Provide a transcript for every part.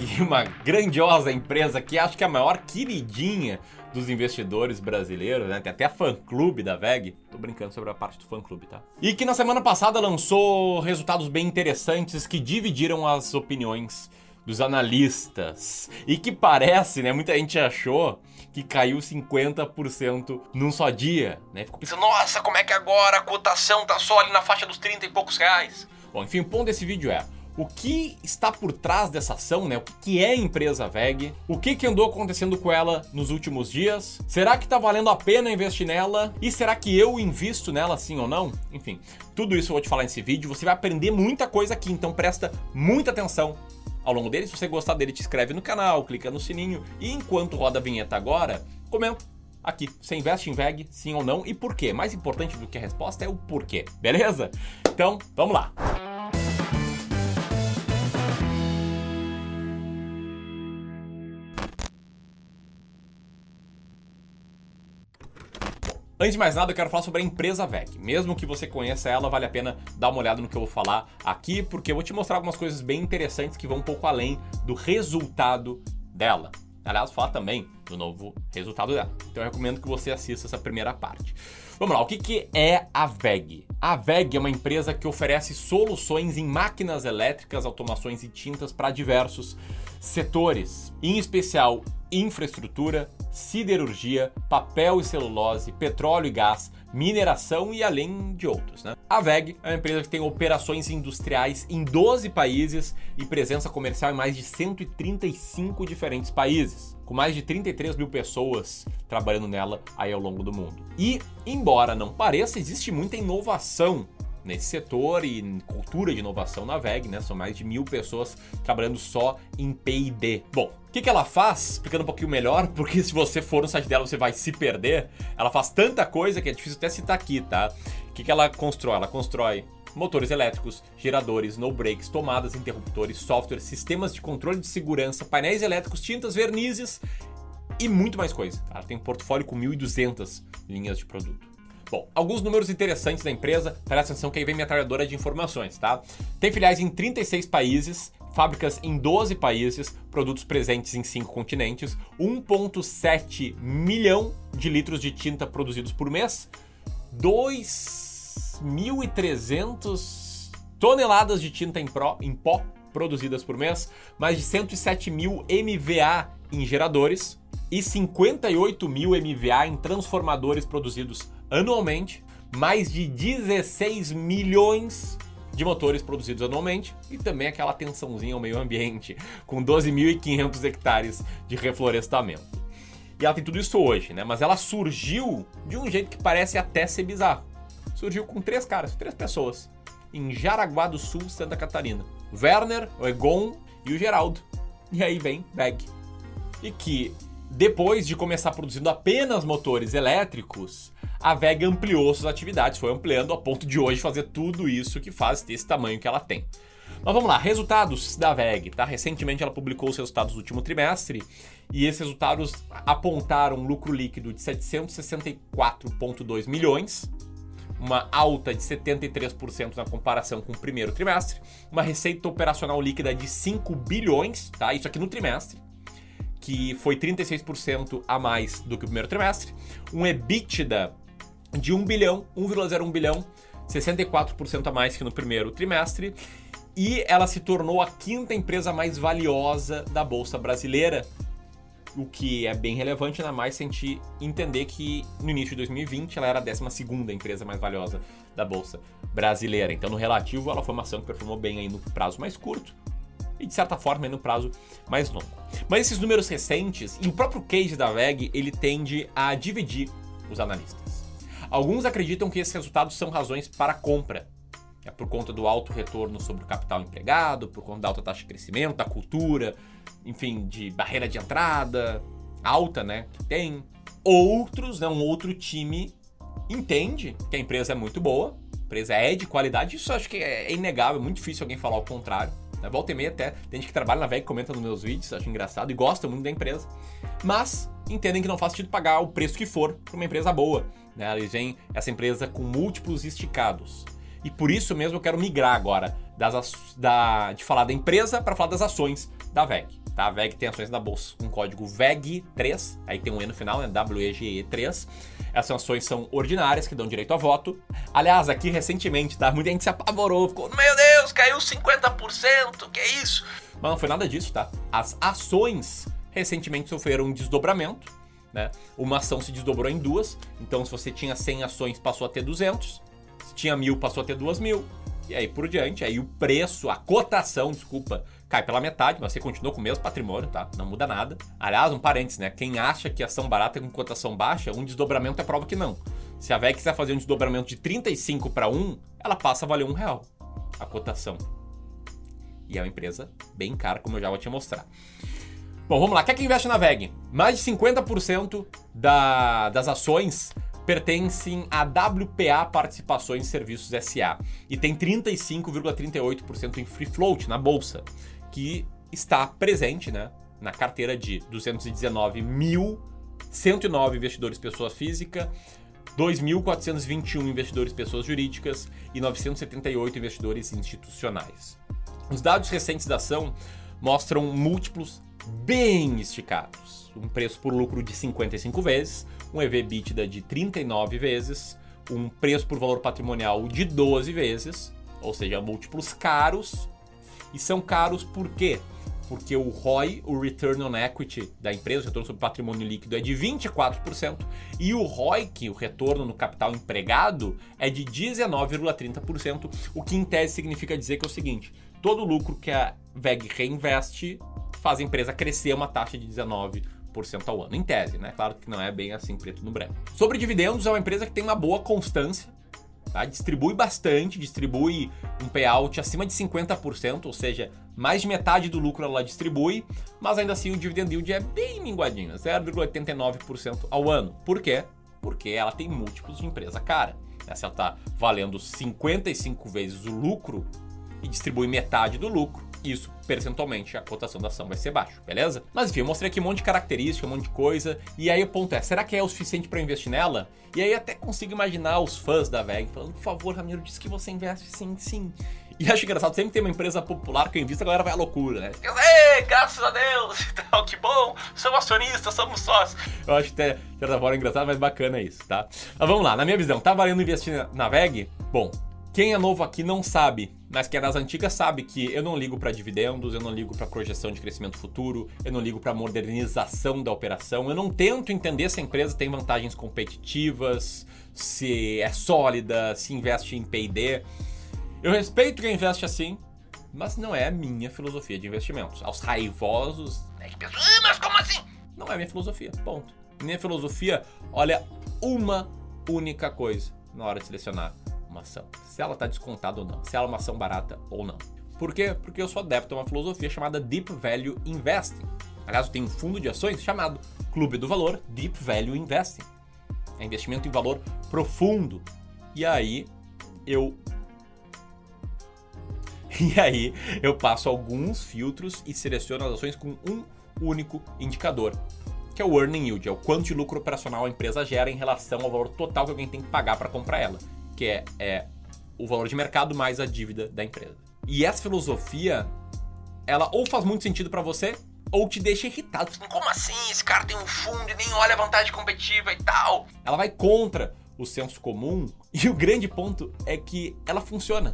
Uma grandiosa empresa que acho que é a maior queridinha dos investidores brasileiros, né? Tem até fã-clube da VEG. Tô brincando sobre a parte do fã-clube, tá? E que na semana passada lançou resultados bem interessantes que dividiram as opiniões dos analistas. E que parece, né? Muita gente achou que caiu 50% num só dia, né? Ficou pensando, nossa, como é que agora a cotação tá só ali na faixa dos 30 e poucos reais? Bom, enfim, o ponto desse vídeo é o que está por trás dessa ação, né? O que é a empresa VEG? O que, que andou acontecendo com ela nos últimos dias? Será que está valendo a pena investir nela? E será que eu invisto nela sim ou não? Enfim, tudo isso eu vou te falar nesse vídeo. Você vai aprender muita coisa aqui, então presta muita atenção ao longo dele. Se você gostar dele, te inscreve no canal, clica no sininho e enquanto roda a vinheta agora, comenta aqui. Você investe em VEG, sim ou não? E por quê? Mais importante do que a resposta é o porquê, beleza? Então, vamos lá. Antes de mais nada, eu quero falar sobre a empresa VEG. Mesmo que você conheça ela, vale a pena dar uma olhada no que eu vou falar aqui, porque eu vou te mostrar algumas coisas bem interessantes que vão um pouco além do resultado dela. Aliás, falar também do novo resultado dela. Então eu recomendo que você assista essa primeira parte. Vamos lá, o que, que é a VEG? A VEG é uma empresa que oferece soluções em máquinas elétricas, automações e tintas para diversos setores, em especial infraestrutura, siderurgia, papel e celulose, petróleo e gás, mineração e além de outros. Né? A VEG é uma empresa que tem operações industriais em 12 países e presença comercial em mais de 135 diferentes países, com mais de 33 mil pessoas trabalhando nela aí ao longo do mundo. E, embora não pareça, existe muita inovação nesse setor e cultura de inovação na VEG, né? São mais de mil pessoas trabalhando só em P&D. Bom, o que, que ela faz? Explicando um pouquinho melhor, porque se você for no site dela você vai se perder. Ela faz tanta coisa que é difícil até citar aqui, tá? O que, que ela constrói? Ela constrói motores elétricos, geradores, no brakes, tomadas, interruptores, software, sistemas de controle de segurança, painéis elétricos, tintas, vernizes e muito mais coisa. Ela tem um portfólio com 1.200 linhas de produto. Bom, alguns números interessantes da empresa, presta atenção que aí vem metralhadora de informações, tá? Tem filiais em 36 países, fábricas em 12 países, produtos presentes em 5 continentes, 1,7 milhão de litros de tinta produzidos por mês, 2.300 toneladas de tinta em, pro, em pó produzidas por mês, mais de 107 mil MVA em geradores e 58 mil MVA em transformadores produzidos anualmente, mais de 16 milhões de motores produzidos anualmente e também aquela atençãozinha ao meio ambiente, com 12.500 hectares de reflorestamento. E ela tem tudo isso hoje, né? Mas ela surgiu de um jeito que parece até ser bizarro. Surgiu com três caras, três pessoas, em Jaraguá do Sul, Santa Catarina. Werner, o Egon e o Geraldo. E aí vem Beg. E que, depois de começar produzindo apenas motores elétricos, a VEG ampliou suas atividades, foi ampliando a ponto de hoje fazer tudo isso que faz ter esse tamanho que ela tem. Mas vamos lá, resultados da VEG, tá? Recentemente ela publicou os resultados do último trimestre e esses resultados apontaram um lucro líquido de 764,2 milhões, uma alta de 73% na comparação com o primeiro trimestre, uma receita operacional líquida de 5 bilhões, tá? Isso aqui no trimestre, que foi 36% a mais do que o primeiro trimestre, um EBITDA de 1 bilhão, 1,01 bilhão, 64% a mais que no primeiro trimestre. E ela se tornou a quinta empresa mais valiosa da Bolsa Brasileira, o que é bem relevante, ainda mais se a gente entender que no início de 2020 ela era a 12 empresa mais valiosa da Bolsa Brasileira. Então, no relativo, ela foi uma ação que performou bem aí no prazo mais curto e, de certa forma, no prazo mais longo. Mas esses números recentes e o próprio case da VEG, ele tende a dividir os analistas. Alguns acreditam que esses resultados são razões para compra. É por conta do alto retorno sobre o capital empregado, por conta da alta taxa de crescimento, da cultura, enfim, de barreira de entrada alta, né, que tem. Outros, né, um outro time entende que a empresa é muito boa, a empresa é de qualidade, isso acho que é inegável, é muito difícil alguém falar o contrário. Né? Volta e meia até, tem gente que trabalha na VEG, comenta nos meus vídeos, acho engraçado e gosta muito da empresa. Mas entendem que não faz sentido pagar o preço que for para uma empresa boa. Né? Eles veem essa empresa com múltiplos esticados. E por isso mesmo eu quero migrar agora das, da, de falar da empresa para falar das ações da VEG. Tá? A VEG tem ações na bolsa com código VEG3, aí tem um E no final, né? WEGE3. Essas ações são ordinárias, que dão direito a voto. Aliás, aqui recentemente, tá? Muita gente se apavorou, ficou, meu Deus, caiu 50%, que é isso? Mas não foi nada disso, tá? As ações recentemente sofreram um desdobramento, né? Uma ação se desdobrou em duas, então se você tinha 100 ações, passou a ter 200. Se tinha mil, passou a ter duas mil. E aí por diante, aí o preço, a cotação, desculpa, cai pela metade, mas você continua com o mesmo patrimônio, tá? Não muda nada. Aliás, um parênteses, né? Quem acha que ação barata com cotação baixa, um desdobramento é prova que não. Se a VEG quiser fazer um desdobramento de 35 para 1, ela passa a valer um real a cotação. E é uma empresa bem cara, como eu já vou te mostrar. Bom, vamos lá. Quer que investe na VEG? Mais de 50% da, das ações pertencem a WPA Participações Serviços SA e tem 35,38% em free float na bolsa que está presente né, na carteira de 219.109 investidores pessoa física, 2.421 investidores pessoas jurídicas e 978 investidores institucionais. Os dados recentes da ação mostram múltiplos bem esticados. Um preço por lucro de 55 vezes, um EV/EBITDA de 39 vezes, um preço por valor patrimonial de 12 vezes, ou seja, múltiplos caros e são caros por quê? Porque o ROI, o Return on Equity da empresa, o retorno sobre patrimônio líquido, é de 24%, e o ROIC, o retorno no capital empregado, é de 19,30%, o que em tese significa dizer que é o seguinte: todo lucro que a VEG reinveste faz a empresa crescer uma taxa de 19% ao ano, em tese, né? Claro que não é bem assim preto no branco. Sobre dividendos, é uma empresa que tem uma boa constância, Tá? Distribui bastante, distribui um payout acima de 50%, ou seja, mais de metade do lucro ela distribui, mas ainda assim o dividend yield é bem minguadinho, 0,89% ao ano. Por quê? Porque ela tem múltiplos de empresa cara. Se ela está valendo 55 vezes o lucro e distribui metade do lucro, isso percentualmente a cotação da ação vai ser baixa, beleza? Mas enfim, eu mostrei aqui um monte de característica, um monte de coisa, e aí o ponto é, será que é o suficiente para investir nela? E aí até consigo imaginar os fãs da VEG falando, por favor, Ramiro, diz que você investe sim, sim. E acho engraçado, sempre tem uma empresa popular que eu invisto, a galera vai à loucura, né? Ei, graças a Deus, então, que bom, somos acionistas, somos sócios. Eu acho até, de certa forma, engraçado, mas bacana isso, tá? Mas vamos lá, na minha visão, tá valendo investir na VEG? Bom, quem é novo aqui não sabe, mas quem é das antigas sabe que eu não ligo para dividendos, eu não ligo para projeção de crescimento futuro, eu não ligo para modernização da operação, eu não tento entender se a empresa tem vantagens competitivas, se é sólida, se investe em P&D. Eu respeito quem investe assim, mas não é a minha filosofia de investimentos. Aos raivosos, né, que pensam, ah, mas como assim? Não é minha filosofia, ponto. Minha filosofia olha uma única coisa na hora de selecionar uma ação. Se ela está descontada ou não. Se ela é uma ação barata ou não. Por quê? Porque eu sou adepto a uma filosofia chamada Deep Value Investing. Aliás, tenho um fundo de ações chamado Clube do Valor Deep Value Investing. É investimento em valor profundo. E aí eu e aí eu passo alguns filtros e seleciono as ações com um único indicador, que é o earning yield, é o quanto de lucro operacional a empresa gera em relação ao valor total que alguém tem que pagar para comprar ela que é, é o valor de mercado mais a dívida da empresa. E essa filosofia, ela ou faz muito sentido para você, ou te deixa irritado. Como assim? Esse cara tem um fundo e nem olha a vantagem competitiva e tal. Ela vai contra o senso comum e o grande ponto é que ela funciona.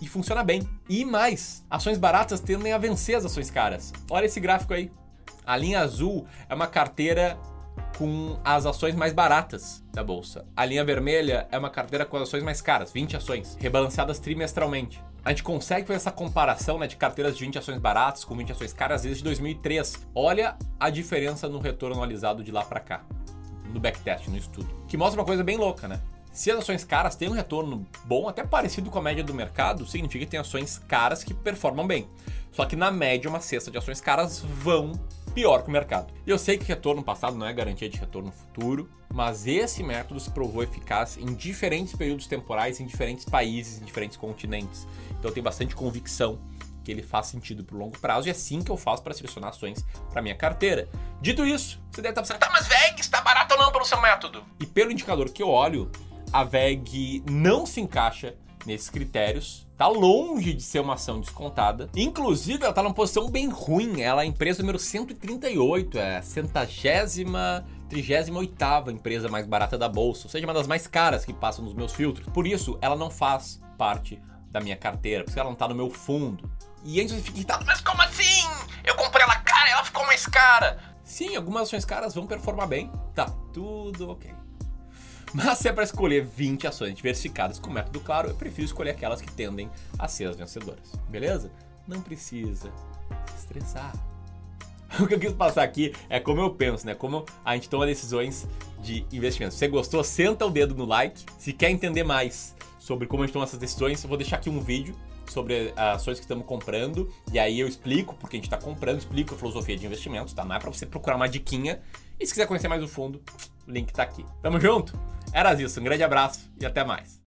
E funciona bem. E mais, ações baratas tendem a vencer as ações caras. Olha esse gráfico aí. A linha azul é uma carteira com as ações mais baratas da bolsa. A linha vermelha é uma carteira com as ações mais caras, 20 ações, rebalanceadas trimestralmente. A gente consegue fazer essa comparação né, de carteiras de 20 ações baratas com 20 ações caras desde 2003. Olha a diferença no retorno anualizado de lá para cá, no backtest, no estudo. Que mostra uma coisa bem louca, né? Se as ações caras têm um retorno bom, até parecido com a média do mercado, significa que tem ações caras que performam bem. Só que na média, uma cesta de ações caras vão pior que o mercado. E eu sei que retorno passado não é garantia de retorno futuro, mas esse método se provou eficaz em diferentes períodos temporais, em diferentes países, em diferentes continentes. Então eu tenho bastante convicção que ele faz sentido para o longo prazo e é assim que eu faço para selecionar ações para minha carteira. Dito isso, você deve estar pensando, tá, mas VEG está barato ou não pelo seu método? E pelo indicador que eu olho, a VEG não se encaixa nesses critérios. Tá longe de ser uma ação descontada. Inclusive, ela tá numa posição bem ruim. Ela é a empresa número 138, é a centagésima 38 empresa mais barata da bolsa, ou seja, uma das mais caras que passam nos meus filtros. Por isso, ela não faz parte da minha carteira, porque ela não tá no meu fundo. E antes você fica irritado, mas como assim? Eu comprei ela cara ela ficou mais cara. Sim, algumas ações caras vão performar bem, tá tudo ok. Mas se é para escolher 20 ações diversificadas com método claro, eu prefiro escolher aquelas que tendem a ser as vencedoras. Beleza? Não precisa se estressar. O que eu quis passar aqui é como eu penso, né? Como a gente toma decisões de investimento. Se você gostou, senta o dedo no like. Se quer entender mais sobre como a gente toma essas decisões, eu vou deixar aqui um vídeo sobre as ações que estamos comprando. E aí eu explico porque a gente está comprando, explico a filosofia de investimentos, tá? Não é para você procurar uma diquinha. E se quiser conhecer mais o fundo, o link tá aqui. Tamo junto? Era isso, um grande abraço e até mais.